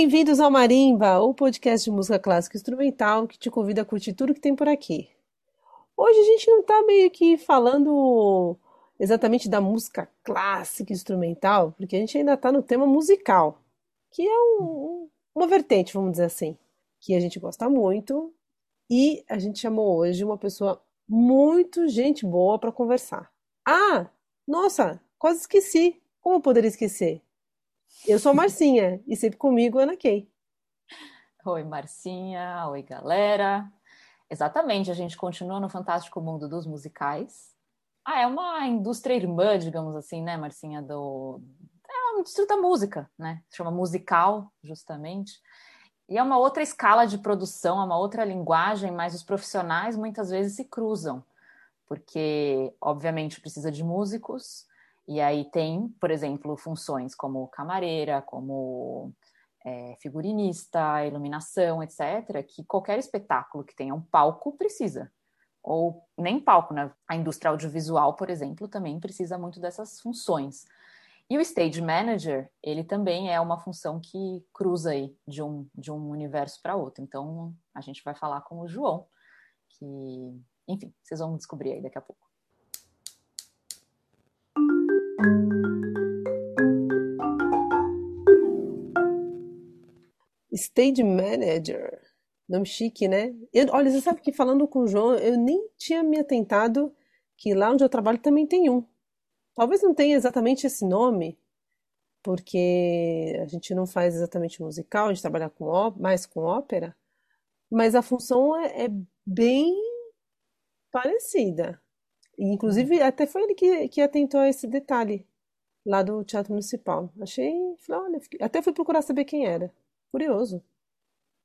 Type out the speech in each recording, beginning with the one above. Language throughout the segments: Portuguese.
Bem-vindos ao Marimba, o podcast de música clássica instrumental que te convida a curtir tudo que tem por aqui. Hoje a gente não está meio que falando exatamente da música clássica instrumental, porque a gente ainda está no tema musical, que é um, uma vertente, vamos dizer assim, que a gente gosta muito e a gente chamou hoje uma pessoa muito gente boa para conversar. Ah, nossa, quase esqueci. Como eu poderia esquecer? Eu sou Marcinha e sempre comigo Ana Kay. Oi, Marcinha. Oi, galera. Exatamente, a gente continua no fantástico mundo dos musicais. Ah, é uma indústria irmã, digamos assim, né, Marcinha, do... É uma indústria da música, né? Chama musical, justamente. E é uma outra escala de produção, é uma outra linguagem, mas os profissionais muitas vezes se cruzam, porque, obviamente, precisa de músicos, e aí tem, por exemplo, funções como camareira, como é, figurinista, iluminação, etc., que qualquer espetáculo que tenha um palco precisa. Ou nem palco, né? A indústria audiovisual, por exemplo, também precisa muito dessas funções. E o stage manager, ele também é uma função que cruza aí de um, de um universo para outro. Então, a gente vai falar com o João, que, enfim, vocês vão descobrir aí daqui a pouco. Stage manager. Nome chique, né? Eu, olha, você sabe que falando com o João, eu nem tinha me atentado que lá onde eu trabalho também tem um. Talvez não tenha exatamente esse nome, porque a gente não faz exatamente musical, a gente trabalha com mais com ópera, mas a função é, é bem parecida. Inclusive, até foi ele que, que atentou a esse detalhe lá do Teatro Municipal. Achei, falei, olha, até fui procurar saber quem era. Curioso.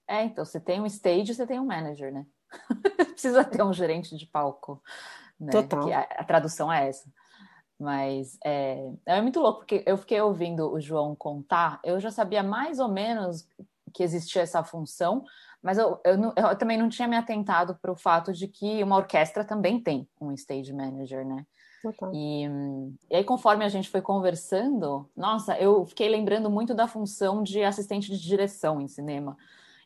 É, então, você tem um stage, você tem um manager, né? Precisa ter um gerente de palco. Né? Total. A, a tradução é essa. Mas é, é muito louco, porque eu fiquei ouvindo o João contar, eu já sabia mais ou menos que existia essa função, mas eu, eu, não, eu também não tinha me atentado para o fato de que uma orquestra também tem um stage manager, né? E, e, aí, conforme a gente foi conversando, nossa, eu fiquei lembrando muito da função de assistente de direção em cinema,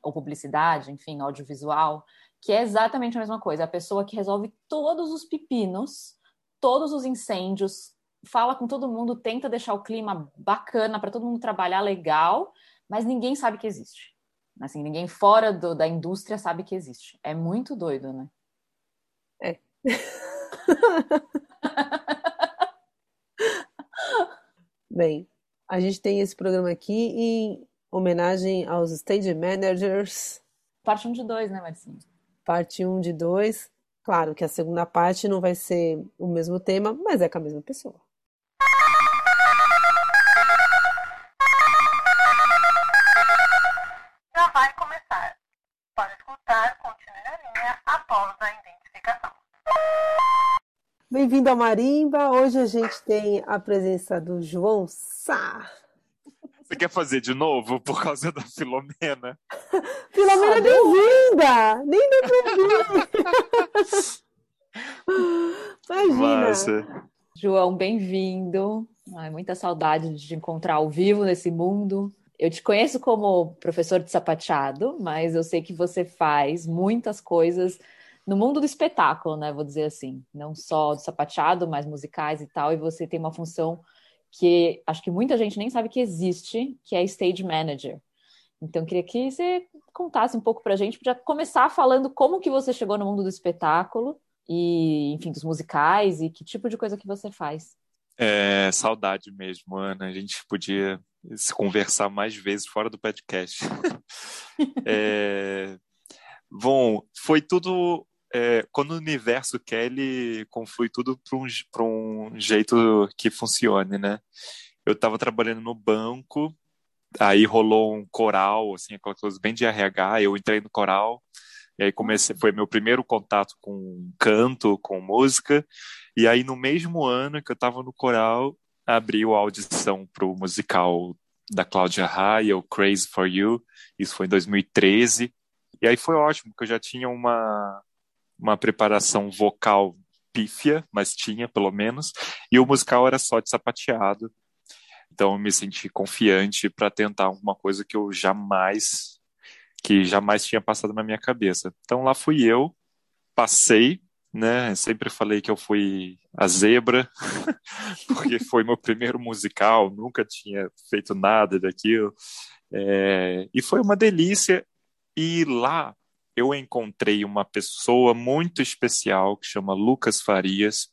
ou publicidade, enfim, audiovisual, que é exatamente a mesma coisa. A pessoa que resolve todos os pepinos todos os incêndios, fala com todo mundo, tenta deixar o clima bacana para todo mundo trabalhar legal, mas ninguém sabe que existe. Assim, ninguém fora do, da indústria sabe que existe. É muito doido, né? É. Bem, a gente tem esse programa aqui em homenagem aos stage managers. Parte 1 de 2, né, Marcinho? Parte 1 de 2. Claro que a segunda parte não vai ser o mesmo tema, mas é com a mesma pessoa. Bem-vindo ao Marimba. Hoje a gente tem a presença do João Sá. Você quer fazer de novo por causa da Filomena? Filomena, bem-vinda! Nem deu pra Imagina! Massa. João, bem-vindo. Muita saudade de te encontrar ao vivo nesse mundo. Eu te conheço como professor de sapateado, mas eu sei que você faz muitas coisas no mundo do espetáculo, né? Vou dizer assim. Não só do sapateado, mas musicais e tal. E você tem uma função que acho que muita gente nem sabe que existe, que é stage manager. Então, queria que você contasse um pouco para a gente, para começar falando como que você chegou no mundo do espetáculo e, enfim, dos musicais e que tipo de coisa que você faz. É, saudade mesmo, Ana. A gente podia se conversar mais vezes fora do podcast. é, bom, foi tudo é, quando o universo quer, ele conflui tudo para um, um jeito que funcione, né? Eu estava trabalhando no banco, aí rolou um coral, assim, aquela coisa bem de RH, eu entrei no coral, e aí comecei, foi meu primeiro contato com canto, com música, e aí no mesmo ano que eu estava no coral, abriu a audição para o musical da Cláudia Raia, o Crazy for You, isso foi em 2013, e aí foi ótimo, porque eu já tinha uma, uma preparação vocal pífia, mas tinha pelo menos, e o musical era só de sapateado. Então eu me senti confiante para tentar alguma coisa que eu jamais que jamais tinha passado na minha cabeça. Então lá fui eu, passei, né? Sempre falei que eu fui a zebra, porque foi meu primeiro musical, nunca tinha feito nada daquilo. É, e foi uma delícia. E lá eu encontrei uma pessoa muito especial que chama Lucas Farias,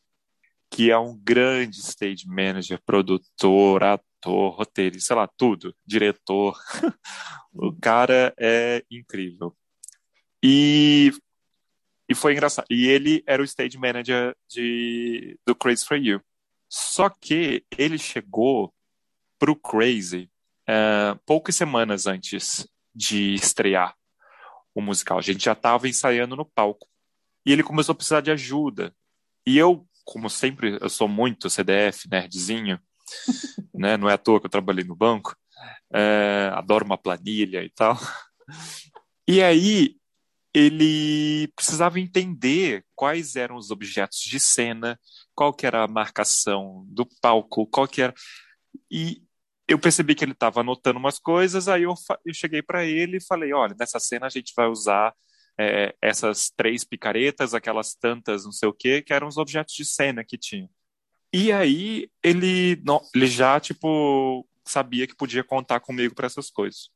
que é um grande stage manager, produtor, ator, roteirista, sei lá, tudo, diretor. o cara é incrível. E, e foi engraçado. E ele era o stage manager de, do Crazy for You. Só que ele chegou pro Crazy uh, poucas semanas antes de estrear o musical. A gente já estava ensaiando no palco. E ele começou a precisar de ajuda. E eu, como sempre, eu sou muito CDF, nerdzinho, né? Não é à toa que eu trabalhei no banco. É, adoro uma planilha e tal. E aí ele precisava entender quais eram os objetos de cena, qual que era a marcação do palco, qual que era. E eu percebi que ele estava anotando umas coisas, aí eu, eu cheguei para ele e falei: olha, nessa cena a gente vai usar é, essas três picaretas, aquelas tantas, não sei o quê, que eram os objetos de cena que tinha. E aí ele, não, ele já, tipo, sabia que podia contar comigo para essas coisas.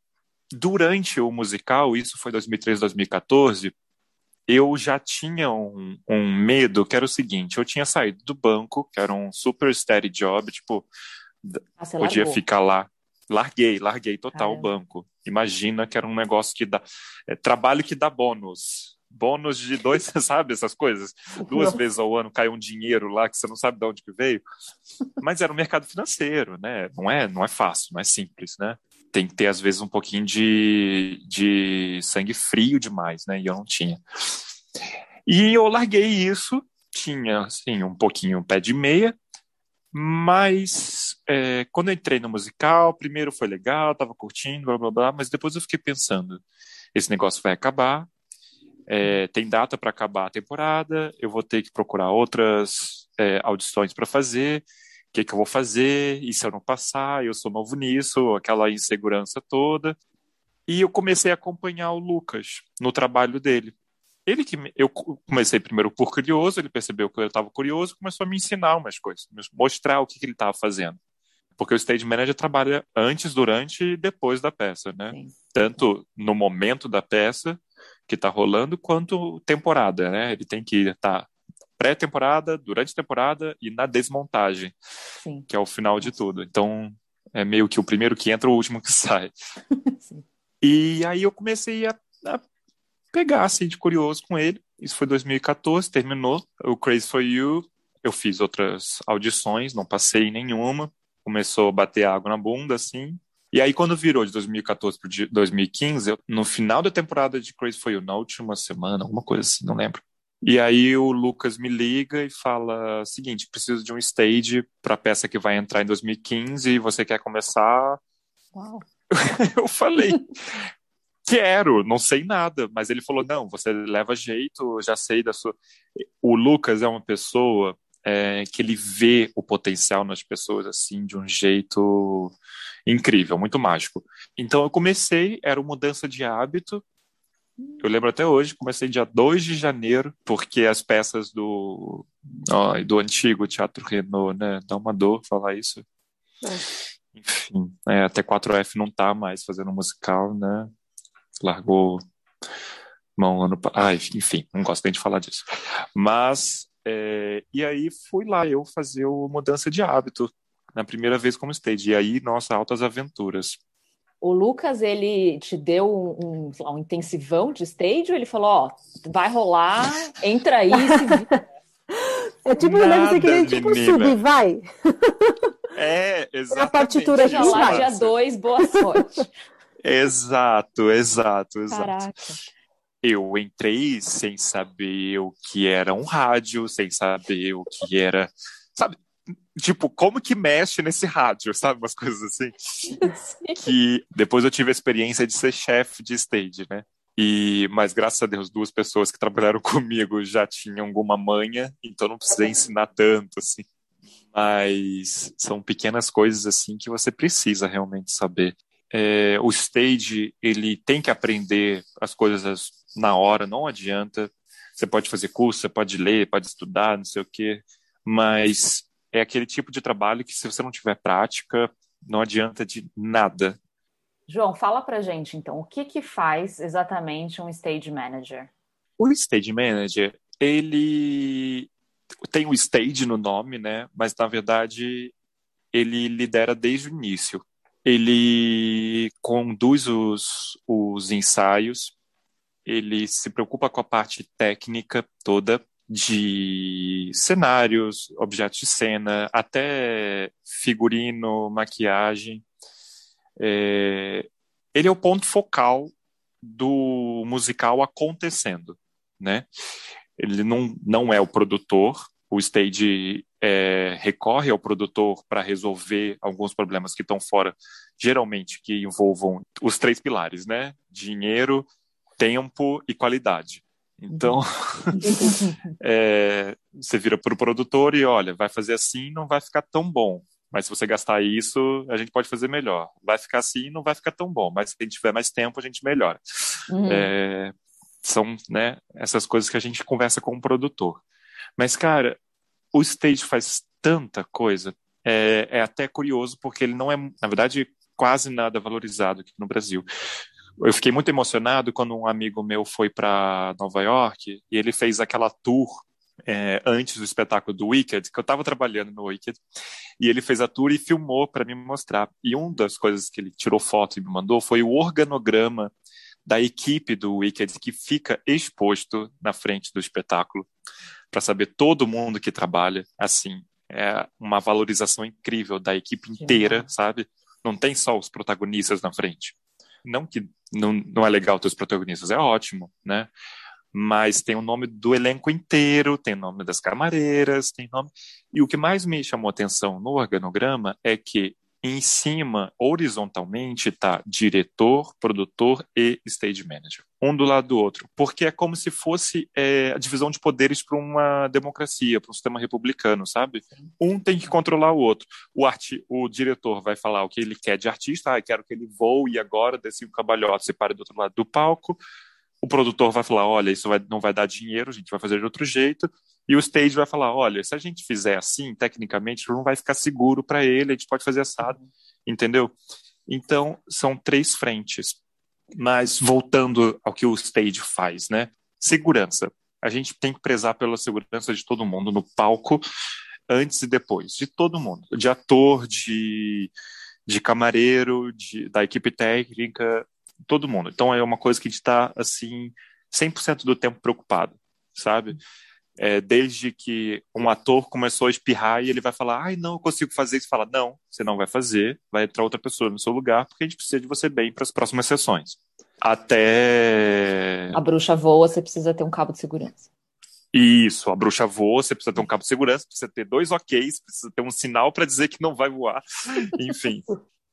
Durante o musical, isso foi 2013, 2014, eu já tinha um, um medo, que era o seguinte: eu tinha saído do banco, que era um super steady job, tipo, ah, podia largou. ficar lá. Larguei, larguei total Caramba. o banco. Imagina que era um negócio que dá. É, trabalho que dá bônus. Bônus de dois, sabe, essas coisas? Duas vezes ao ano cai um dinheiro lá que você não sabe de onde que veio. Mas era um mercado financeiro, né? Não é, não é fácil, não é simples, né? Tem que ter, às vezes, um pouquinho de, de sangue frio demais, né? E eu não tinha. E eu larguei isso, tinha, assim, um pouquinho pé de meia, mas é, quando eu entrei no musical, primeiro foi legal, tava curtindo, blá blá blá, mas depois eu fiquei pensando: esse negócio vai acabar, é, tem data para acabar a temporada, eu vou ter que procurar outras é, audições para fazer, o que, que eu vou fazer, e se eu não passar, eu sou novo nisso, aquela insegurança toda. E eu comecei a acompanhar o Lucas no trabalho dele. Ele que eu comecei primeiro por curioso, ele percebeu que eu estava curioso, começou a me ensinar umas coisas, mostrar o que, que ele estava fazendo. Porque o stage manager trabalha antes, durante e depois da peça, né? Sim. Tanto no momento da peça que está rolando, quanto temporada, né? Ele tem que estar tá pré-temporada, durante a temporada e na desmontagem, Sim. que é o final de tudo. Então, é meio que o primeiro que entra, o último que sai. e aí eu comecei a, a pegar, assim, de curioso com ele. Isso foi 2014, terminou. O Crazy For You, eu fiz outras audições, não passei nenhuma. Começou a bater água na bunda, assim. E aí, quando virou de 2014 para 2015, eu, no final da temporada de Crazy For You, na última semana, alguma coisa assim, não lembro. E aí o Lucas me liga e fala: seguinte, preciso de um stage para a peça que vai entrar em 2015 e você quer começar? Uau. eu falei, quero, não sei nada, mas ele falou: não, você leva jeito, já sei da sua. O Lucas é uma pessoa é, que ele vê o potencial nas pessoas assim de um jeito incrível, muito mágico. Então eu comecei, era uma mudança de hábito. Eu lembro até hoje, comecei dia 2 de janeiro, porque as peças do, ó, do antigo Teatro Renault, né? Dá uma dor falar isso. É. Enfim, é, até 4F não tá mais fazendo musical, né? Largou mão ano ah, enfim, não gosto nem de falar disso. Mas é, e aí fui lá eu fazer o mudança de hábito na primeira vez como stage. E aí, nossa, altas aventuras. O Lucas, ele te deu um, um, um intensivão de stage ou ele falou, ó, vai rolar, entra aí. é tipo, Nada, deve ser que nem tipo sub, vai. É, exatamente. A partitura aqui vai. Dia 2, boa sorte. Exato, exato, exato. Caraca. Eu entrei sem saber o que era um rádio, sem saber o que era. Sabe? Tipo, como que mexe nesse rádio, sabe? Umas coisas assim. que depois eu tive a experiência de ser chefe de stage, né? E, mas graças a Deus, duas pessoas que trabalharam comigo já tinham alguma manha, então não precisei ensinar tanto, assim. Mas são pequenas coisas assim que você precisa realmente saber. É, o stage ele tem que aprender as coisas na hora, não adianta. Você pode fazer curso, você pode ler, pode estudar, não sei o quê, mas é aquele tipo de trabalho que se você não tiver prática, não adianta de nada. João, fala pra gente então, o que que faz exatamente um stage manager? O stage manager, ele tem o stage no nome, né? Mas na verdade ele lidera desde o início. Ele conduz os, os ensaios, ele se preocupa com a parte técnica toda de cenários, objetos de cena, até figurino, maquiagem. É, ele é o ponto focal do musical acontecendo, né? Ele não, não é o produtor, o stage é, recorre ao produtor para resolver alguns problemas que estão fora, geralmente que envolvam os três pilares, né? Dinheiro, tempo e qualidade. Então, é, você vira para o produtor e olha, vai fazer assim, não vai ficar tão bom. Mas se você gastar isso, a gente pode fazer melhor. Vai ficar assim, não vai ficar tão bom. Mas se a gente tiver mais tempo, a gente melhora. Uhum. É, são né, essas coisas que a gente conversa com o produtor. Mas, cara, o stage faz tanta coisa. É, é até curioso, porque ele não é, na verdade, quase nada valorizado aqui no Brasil eu fiquei muito emocionado quando um amigo meu foi para Nova York e ele fez aquela tour é, antes do espetáculo do Wicked, que eu estava trabalhando no Wicked, e ele fez a tour e filmou para me mostrar. E uma das coisas que ele tirou foto e me mandou foi o organograma da equipe do Wicked que fica exposto na frente do espetáculo para saber todo mundo que trabalha assim. É uma valorização incrível da equipe inteira, sabe? Não tem só os protagonistas na frente. Não que não, não é legal ter os protagonistas, é ótimo, né? Mas tem o nome do elenco inteiro, tem o nome das camareiras, tem nome. E o que mais me chamou atenção no organograma é que em cima, horizontalmente, está diretor, produtor e stage manager. Um do lado do outro. Porque é como se fosse é, a divisão de poderes para uma democracia, para um sistema republicano, sabe? Um tem que controlar o outro. O, arti o diretor vai falar o que ele quer de artista, ah, quero que ele voe agora, desse um cambalhota, se pare do outro lado do palco. O produtor vai falar: olha, isso vai, não vai dar dinheiro, a gente vai fazer de outro jeito. E o stage vai falar: olha, se a gente fizer assim, tecnicamente, não vai ficar seguro para ele, a gente pode fazer assado, entendeu? Então, são três frentes. Mas voltando ao que o stage faz, né? Segurança. A gente tem que prezar pela segurança de todo mundo no palco, antes e depois, de todo mundo, de ator, de, de camareiro, de, da equipe técnica, todo mundo. Então é uma coisa que a gente está assim 100% do tempo preocupado, sabe? É, desde que um ator começou a espirrar e ele vai falar, ai, não, eu consigo fazer isso. Fala, não, você não vai fazer, vai entrar outra pessoa no seu lugar, porque a gente precisa de você bem para as próximas sessões. Até. A bruxa voa, você precisa ter um cabo de segurança. Isso, a bruxa voa, você precisa ter um cabo de segurança, precisa ter dois OKs, precisa ter um sinal para dizer que não vai voar. Enfim,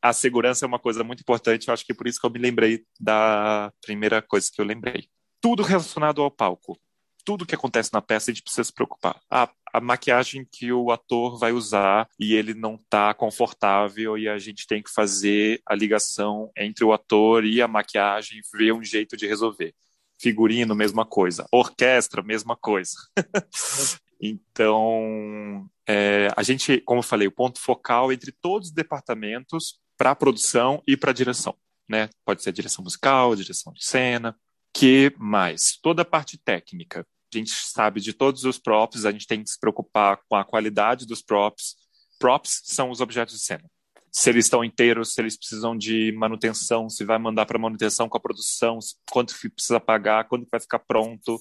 a segurança é uma coisa muito importante, eu acho que é por isso que eu me lembrei da primeira coisa que eu lembrei. Tudo relacionado ao palco tudo que acontece na peça a gente precisa se preocupar. A, a maquiagem que o ator vai usar e ele não está confortável e a gente tem que fazer a ligação entre o ator e a maquiagem, ver um jeito de resolver. Figurino, mesma coisa. Orquestra, mesma coisa. então, é, a gente, como eu falei, o ponto focal entre todos os departamentos para a produção e para a direção. Né? Pode ser direção musical, direção de cena. Que mais? Toda a parte técnica a gente sabe de todos os props, a gente tem que se preocupar com a qualidade dos props. Props são os objetos de cena. Se eles estão inteiros, se eles precisam de manutenção, se vai mandar para manutenção com a produção, quanto precisa pagar, quando vai ficar pronto.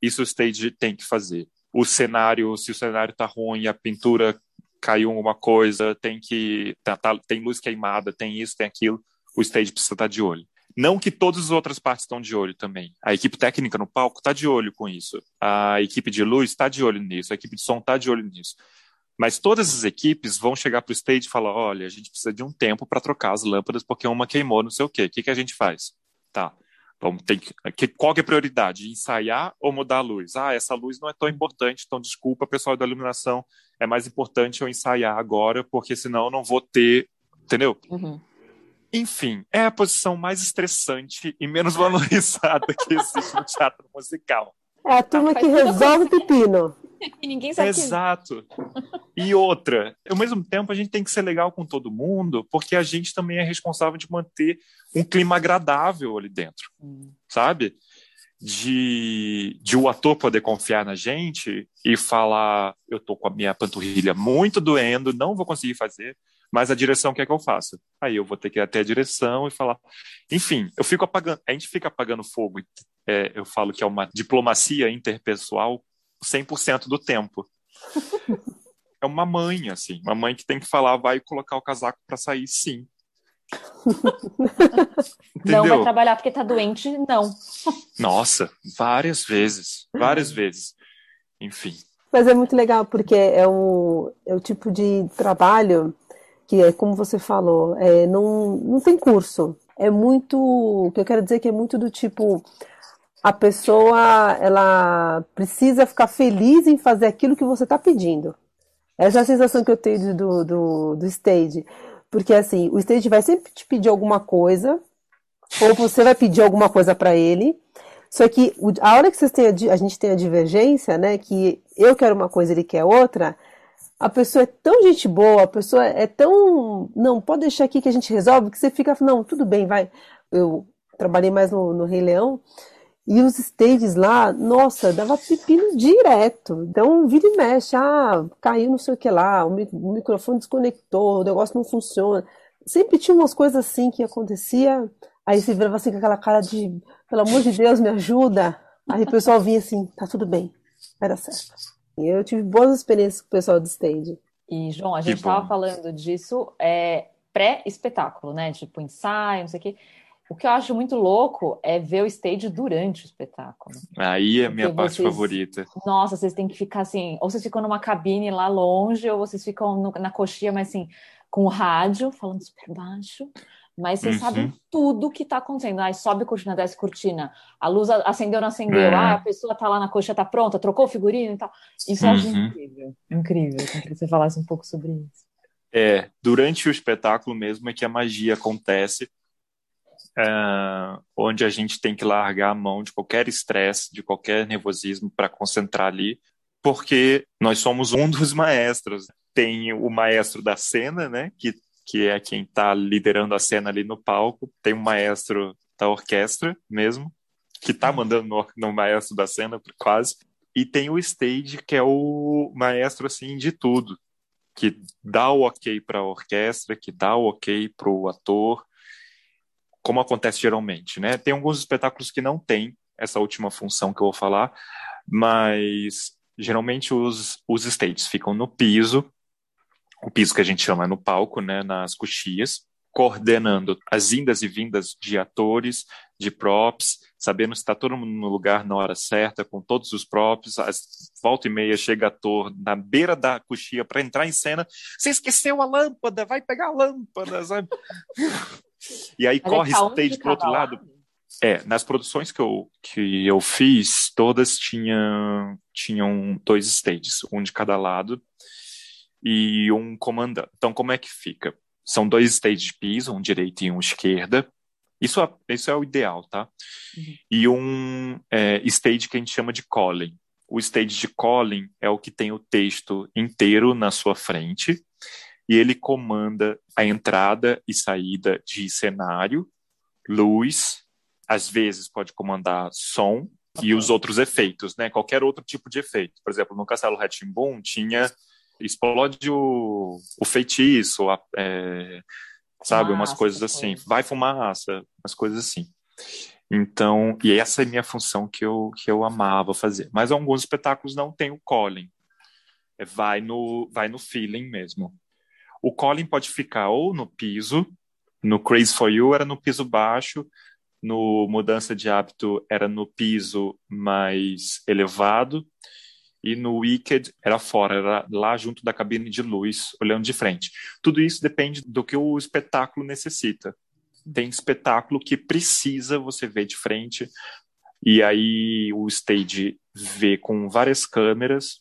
Isso o stage tem que fazer. O cenário, se o cenário está ruim, a pintura caiu alguma coisa, tem que tá, tá, tem luz queimada, tem isso, tem aquilo, o stage precisa estar tá de olho. Não que todas as outras partes estão de olho também. A equipe técnica no palco está de olho com isso. A equipe de luz está de olho nisso. A equipe de som está de olho nisso. Mas todas as equipes vão chegar para o stage e falar: olha, a gente precisa de um tempo para trocar as lâmpadas porque uma queimou, não sei o quê. O que, que a gente faz? Tá. Vamos ter que, qual que é a prioridade? Ensaiar ou mudar a luz? Ah, essa luz não é tão importante, então desculpa, pessoal da iluminação, é mais importante eu ensaiar agora, porque senão eu não vou ter, entendeu? Uhum. Enfim, é a posição mais estressante e menos valorizada que existe no teatro musical. É a turma que resolve o pepino. E ninguém sabe Exato. E outra, ao mesmo tempo a gente tem que ser legal com todo mundo, porque a gente também é responsável de manter um clima agradável ali dentro, Hum. sabe? De, de o ator poder confiar na gente e falar: eu tô com a minha panturrilha muito doendo, não vou conseguir fazer, mas a direção quer que eu faça. Aí eu vou ter que ir até a direção e falar. Enfim, eu fico apagando, a gente fica apagando fogo. É, eu falo que é uma diplomacia interpessoal 100% do tempo. é uma mãe, assim, uma mãe que tem que falar, vai colocar o casaco para sair, sim. Não vai trabalhar porque tá doente, não. Nossa, várias vezes, várias vezes. Enfim, Mas é muito legal, porque é o, é o tipo de trabalho que é como você falou, é, não, não tem curso. É muito, o que eu quero dizer é que é muito do tipo, a pessoa, ela precisa ficar feliz em fazer aquilo que você está pedindo. Essa é a sensação que eu tenho do, do, do stage. Porque assim, o stage vai sempre te pedir alguma coisa, ou você vai pedir alguma coisa para ele. Só que a hora que vocês têm a, a gente tem a divergência, né? Que eu quero uma coisa, ele quer outra. A pessoa é tão gente boa, a pessoa é tão. Não, pode deixar aqui que a gente resolve, que você fica. Não, tudo bem, vai. Eu trabalhei mais no, no Rei Leão. E os stages lá, nossa, dava pepino direto. Então, vira e mexe, ah, caiu não sei o que lá, o, mi- o microfone desconectou, o negócio não funciona. Sempre tinha umas coisas assim que acontecia, aí você virava assim com aquela cara de, pelo amor de Deus, me ajuda. Aí o pessoal vinha assim, tá tudo bem, vai dar certo. E eu tive boas experiências com o pessoal do stage. E, João, a gente estava falando disso é, pré-espetáculo, né? Tipo, ensaio, não sei o quê. O que eu acho muito louco é ver o stage durante o espetáculo. aí é a minha Porque parte vocês- favorita. Nossa, vocês têm que ficar assim, ou vocês ficam numa cabine lá longe, ou vocês ficam no- na coxinha, mas assim, com o rádio, falando super baixo, mas vocês Uhum. sabem tudo que tá acontecendo. Ai, sobe cortina, desce cortina, a luz acendeu, não acendeu, É. ah, a pessoa tá lá na coxa, tá pronta, trocou o figurino e tal. Isso Uhum. incrível, incrível. Eu queria que você falasse um pouco sobre isso. É, durante o espetáculo mesmo é que a magia acontece, é, onde a gente tem que largar a mão de qualquer estresse, de qualquer nervosismo para concentrar ali, porque nós somos um dos maestros. Tem o maestro da cena, né, que, que é quem está liderando a cena ali no palco, tem o maestro da orquestra mesmo, que está mandando no, no maestro da cena, quase, e tem o stage, que é o maestro assim de tudo. Que dá o ok para a orquestra, que dá o ok para o ator, como acontece geralmente, né? Tem alguns espetáculos que não tem essa última função que eu vou falar, mas geralmente os, os stages ficam no piso, o piso que a gente chama no palco, né, nas coxias, coordenando as indas e vindas de atores, de props, sabendo se está todo mundo no lugar na hora certa, com todos os props. Às volta e meia chega ator na beira da coxia para entrar em cena. Você esqueceu a lâmpada, vai pegar a lâmpada, sabe? e aí Mas é corre tá um stage de pro outro lado. É, nas produções que eu, que eu fiz, todas tinham, tinham dois stages, um de cada lado e um comandante. Então, como é que fica? São dois stages de piso, um direita e um esquerda. Isso é, isso é o ideal, tá? Uhum. E um é, stage que a gente chama de calling. O stage de calling é o que tem o texto inteiro na sua frente e ele comanda a entrada e saída de cenário, luz, às vezes pode comandar som e os outros efeitos, né? Qualquer outro tipo de efeito. Por exemplo, no Castelo Ratimbun tinha explode o, o feitiço, a, é, sabe, umas coisas assim, coisas. vai fumaça, umas coisas assim. Então, e essa é a minha função que eu, que eu amava fazer. Mas alguns espetáculos não tem o calling. É, vai no, vai no feeling mesmo. O calling pode ficar ou no piso, no Crazy for You era no piso baixo, no Mudança de Hábito era no piso mais elevado, e no Wicked era fora, era lá junto da cabine de luz, olhando de frente. Tudo isso depende do que o espetáculo necessita. Tem espetáculo que precisa você ver de frente, e aí o stage vê com várias câmeras,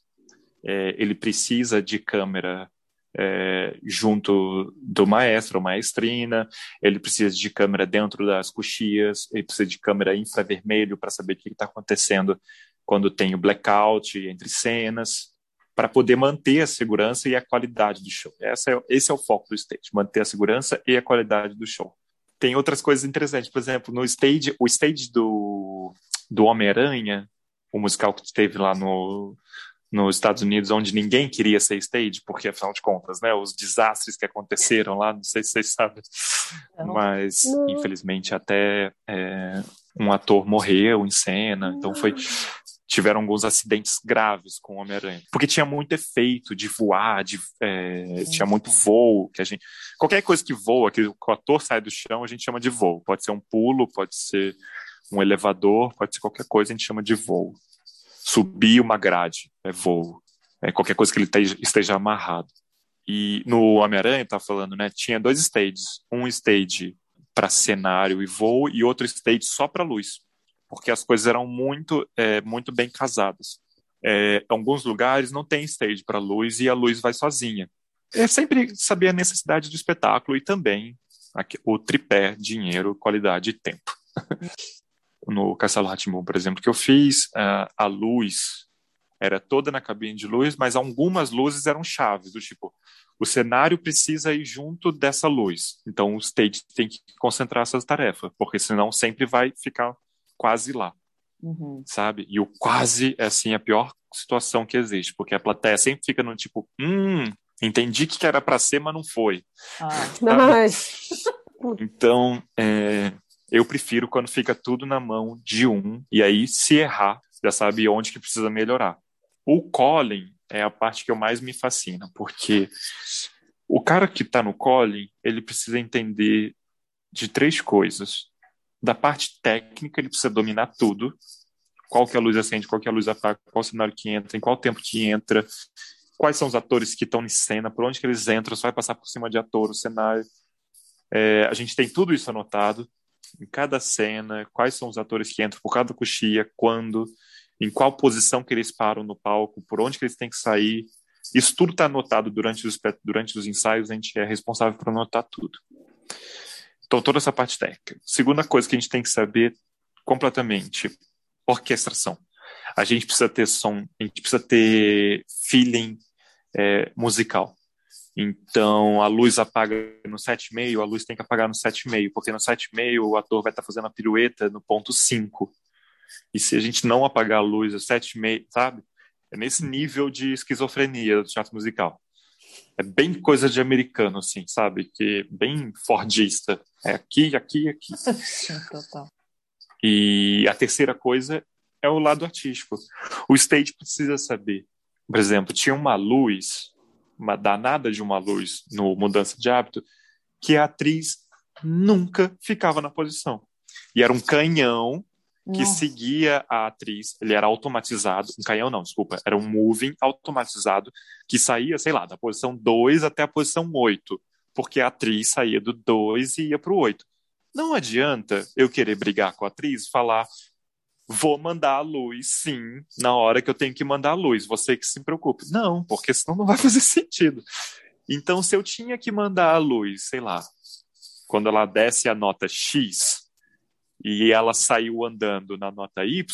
é, ele precisa de câmera é, junto do maestro ou maestrina, ele precisa de câmera dentro das coxias, ele precisa de câmera infravermelho para saber o que está acontecendo quando tem o blackout entre cenas, para poder manter a segurança e a qualidade do show. Essa é, esse é o foco do stage, manter a segurança e a qualidade do show. Tem outras coisas interessantes, por exemplo, no stage, o stage do, do Homem-Aranha, o musical que teve lá no, nos Estados Unidos, onde ninguém queria ser stage, porque afinal de contas, né, os desastres que aconteceram lá, não sei se vocês sabem, não. mas não. infelizmente até é, um ator morreu em cena, então foi tiveram alguns acidentes graves com o Homem-Aranha, porque tinha muito efeito de voar, de, é, tinha muito voo, que a gente qualquer coisa que voa, que o ator sai do chão, a gente chama de voo. Pode ser um pulo, pode ser um elevador, pode ser qualquer coisa, a gente chama de voo subir uma grade, é voo, é qualquer coisa que ele esteja amarrado. E no Homem-Aranha, tá falando, né? Tinha dois stages, um stage para cenário e voo e outro stage só para luz, porque as coisas eram muito, é, muito bem casadas. É, alguns lugares não tem stage para luz e a luz vai sozinha. É sempre saber a necessidade do espetáculo e também aqui, o tripé, dinheiro, qualidade e tempo. no Castelo Ratimbu, por exemplo, que eu fiz, uh, a luz era toda na cabine de luz, mas algumas luzes eram chaves, do tipo, o cenário precisa ir junto dessa luz. Então o stage tem que concentrar essas tarefas, porque senão sempre vai ficar quase lá. Uhum. Sabe? E o quase é assim a pior situação que existe, porque a plateia sempre fica no tipo, hum, entendi que era para ser, mas não foi. Ah. então, é, eu prefiro quando fica tudo na mão de um, e aí, se errar, já sabe onde que precisa melhorar. O Colin é a parte que eu mais me fascina, porque o cara que está no Colin, ele precisa entender de três coisas. Da parte técnica, ele precisa dominar tudo. Qual que a luz acende, qual que a luz apaga, qual cenário que entra, em qual tempo que entra, quais são os atores que estão em cena, por onde que eles entram, só vai passar por cima de ator, o cenário. É, a gente tem tudo isso anotado em cada cena, quais são os atores que entram por cada coxia, quando, em qual posição que eles param no palco, por onde que eles têm que sair. Isso tudo está anotado durante os, durante os ensaios, a gente é responsável por anotar tudo. Então, toda essa parte técnica. Segunda coisa que a gente tem que saber completamente, orquestração. A gente precisa ter som, a gente precisa ter feeling é, musical. Então, a luz apaga no 7,5, a luz tem que apagar no 7,5, porque no 7,5 o ator vai estar fazendo a pirueta no ponto 5. E se a gente não apagar a luz no 7,5, sabe? É nesse nível de esquizofrenia do teatro musical. É bem coisa de americano, assim, sabe? Que bem fordista. É aqui, aqui, aqui. Total. E a terceira coisa é o lado artístico. O stage precisa saber. Por exemplo, tinha uma luz uma danada de uma luz no Mudança de Hábito, que a atriz nunca ficava na posição. E era um canhão que Nossa. seguia a atriz, ele era automatizado, um canhão não, desculpa, era um moving automatizado que saía, sei lá, da posição 2 até a posição 8, porque a atriz saía do 2 e ia para o 8. Não adianta eu querer brigar com a atriz, falar, vou mandar a luz, sim, na hora que eu tenho que mandar a luz. Você que se preocupe. Não, porque senão não vai fazer sentido. Então, se eu tinha que mandar a luz, sei lá, quando ela desce a nota X e ela saiu andando na nota Y,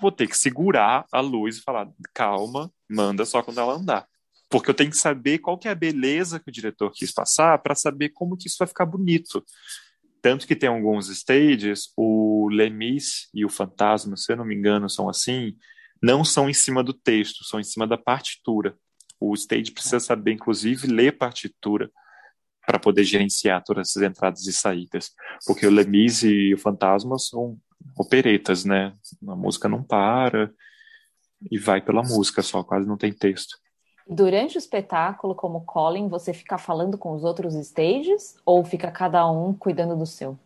vou ter que segurar a luz e falar, calma, manda só quando ela andar. Porque eu tenho que saber qual que é a beleza que o diretor quis passar para saber como que isso vai ficar bonito. Tanto que tem alguns stages, o Lemis e o Fantasma, se eu não me engano, são assim, não são em cima do texto, são em cima da partitura. O stage precisa saber, inclusive, ler partitura para poder gerenciar todas essas entradas e saídas. Porque o Lemis e o Fantasma são operetas, né? A música não para e vai pela música só, quase não tem texto. Durante o espetáculo, como Colin, você fica falando com os outros stages ou fica cada um cuidando do seu?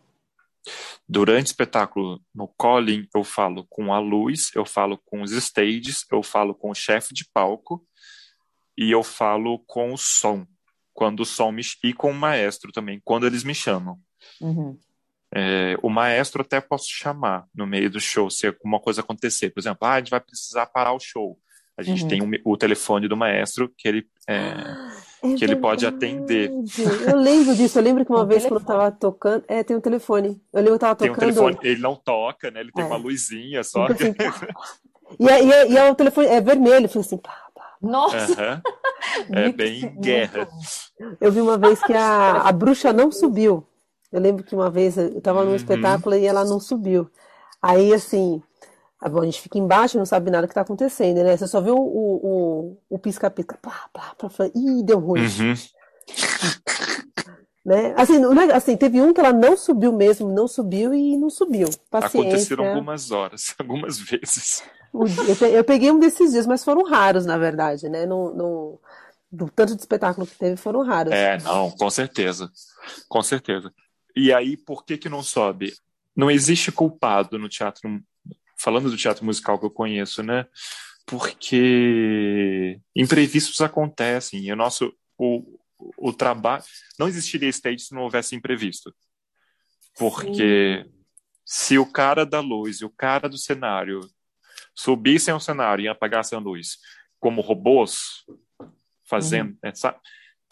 Durante o espetáculo, no Colin, eu falo com a luz, eu falo com os stages, eu falo com o chefe de palco e eu falo com o som, quando o som me... e com o maestro também, quando eles me chamam. Uhum. É, o maestro até posso chamar no meio do show se alguma coisa acontecer. Por exemplo, ah, a gente vai precisar parar o show. A gente Uhum. tem um- o telefone do maestro que ele, é, É que ele pode atender. Eu lembro disso. Eu lembro que uma Um vez quando eu tava tocando. É, tem um telefone. Eu lembro que eu tava Tem um tocando. telefone, ele não toca, né? Ele tem É. uma luzinha só. Fica assim, e, é, e, é, e é o telefone é vermelho. Fica assim, pá, pá. Nossa. É bem guerra. Eu vi uma vez que a, a bruxa não subiu. Eu lembro que uma vez eu tava num Uhum. espetáculo e ela não subiu. Aí, assim, a gente fica embaixo e não sabe nada que tá acontecendo, né? Você só vê o, o, o, pisca-pisca, plá, plá, plá, plá. Ih, deu ruim, Uhum. né? Assim, não é- assim, teve um que ela não subiu mesmo, não subiu e não subiu. Paciência. Aconteceram algumas horas, algumas vezes. Eu, pe- eu peguei um desses dias, mas foram raros, na verdade, né? Não, não, do tanto de espetáculo que teve, foram raros. É, não, com certeza. Com certeza. E aí, por que que não sobe? Não existe culpado no teatro, falando do teatro musical que eu conheço, né? Porque imprevistos acontecem. E o nosso, o, o trabalho, não existiria stage se não houvesse imprevisto. Porque se o cara da luz e o cara do cenário subissem ao cenário e apagassem a luz como robôs, fazendo, né, sabe?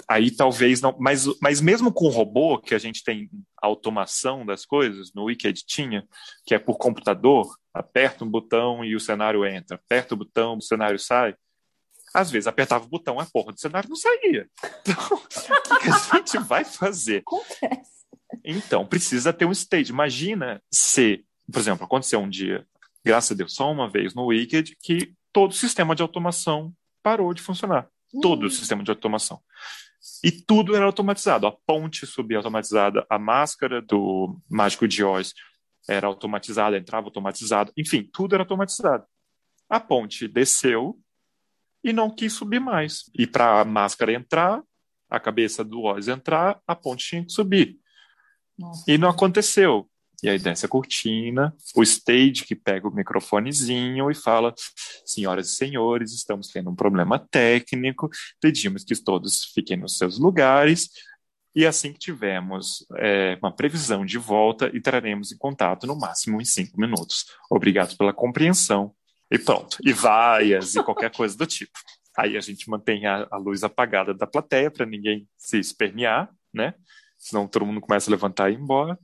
aí talvez não, mas, mas mesmo com robô, que a gente tem automação das coisas, no Wicked tinha, que é por computador, aperta um botão e o cenário entra, aperta o botão, o cenário sai. Às vezes apertava o botão, a porra do cenário não saía. Então, o que a gente vai fazer? Acontece. Então, precisa ter um stage. Imagina se, por exemplo, aconteceu um dia, graças a Deus, só uma vez no Wicked, que todo o sistema de automação parou de funcionar. Todo o sistema de automação. E tudo era automatizado. A ponte subia automatizada, a máscara do Mágico de Oz era automatizada, entrava automatizada. Enfim, tudo era automatizado. A ponte desceu e não quis subir mais. E para a máscara entrar, a cabeça do Oz entrar, a ponte tinha que subir. Nossa. E não aconteceu. E aí desce a cortina, o stage que pega o microfonezinho e fala: Senhoras e senhores, estamos tendo um problema técnico, pedimos que todos fiquem nos seus lugares. E assim que tivermos é, uma previsão de volta, entraremos em contato no máximo em cinco minutos. Obrigado pela compreensão. E pronto. E vaias e qualquer coisa do tipo. Aí a gente mantém a, a luz apagada da plateia para ninguém se espernear, né? Senão todo mundo começa a levantar e ir embora.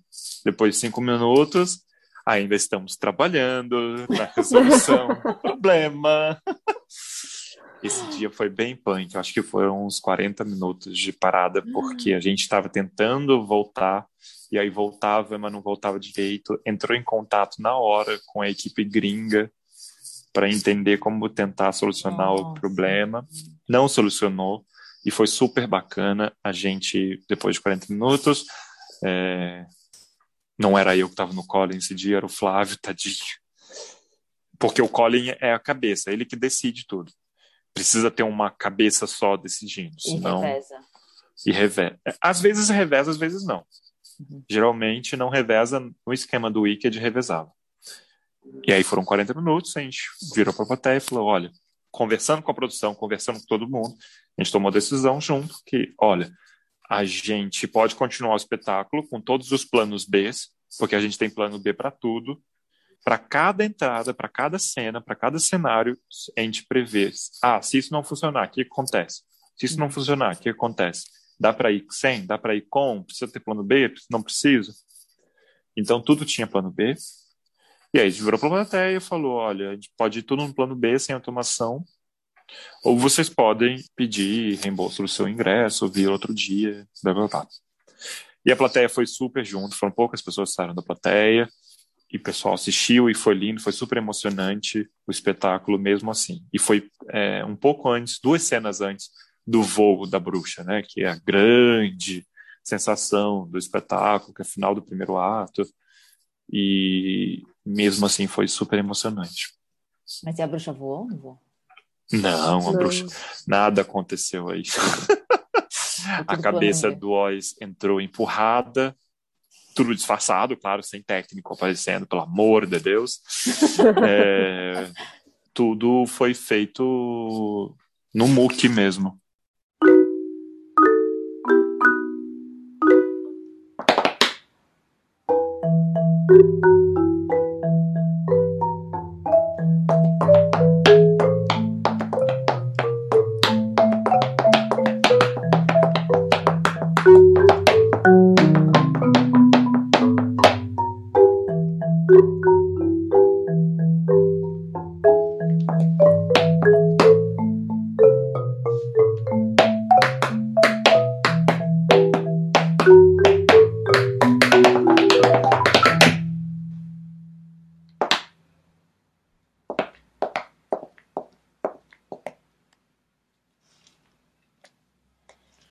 Depois de cinco minutos, ainda estamos trabalhando na resolução do problema. Esse dia foi bem punk. Acho que foram uns 40 minutos de parada, porque a gente estava tentando voltar, e aí voltava, mas não voltava direito. Entrou em contato na hora com a equipe gringa para entender como tentar solucionar o Nossa. problema. Não solucionou e foi super bacana. A gente, depois de 40 minutos, é, não era eu que estava no Colin esse dia, era o Flávio, tadinho. Porque o Colin é a cabeça, ele que decide tudo. Precisa ter uma cabeça só decidindo, E senão reveza. e reveza. Às vezes reveza, às vezes não. Uhum. Geralmente não reveza no esquema do Wicked revezava. E aí foram 40 minutos, a gente virou para a plateia e falou: olha, conversando com a produção, conversando com todo mundo, a gente tomou a decisão junto que, olha, a gente pode continuar o espetáculo com todos os planos B, porque a gente tem plano B para tudo. Para cada entrada, para cada cena, para cada cenário, a gente prevê. Ah, se isso não funcionar, o que acontece? Se isso não funcionar, o que acontece? Dá para ir sem? Dá para ir com? Precisa ter plano B? Não precisa? Então, tudo tinha plano B. E aí, a gente virou para a plateia e falou: olha, a gente pode ir tudo no plano B, sem automação, ou vocês podem pedir reembolso do seu ingresso, vir outro dia, blá blá blá. E a plateia foi super junto, foram poucas pessoas saíram da plateia, e o pessoal assistiu e foi lindo, foi super emocionante o espetáculo mesmo assim. E foi é, um pouco antes, duas cenas antes do voo da bruxa, né, que é a grande sensação do espetáculo, que é o final do primeiro ato. E mesmo assim foi super emocionante. Mas e a bruxa voou? Não voou? Não, a Não. bruxa, nada aconteceu aí. a cabeça do Oz entrou empurrada, tudo disfarçado, claro, sem técnico aparecendo, pelo amor de Deus. É, tudo foi feito no muque mesmo.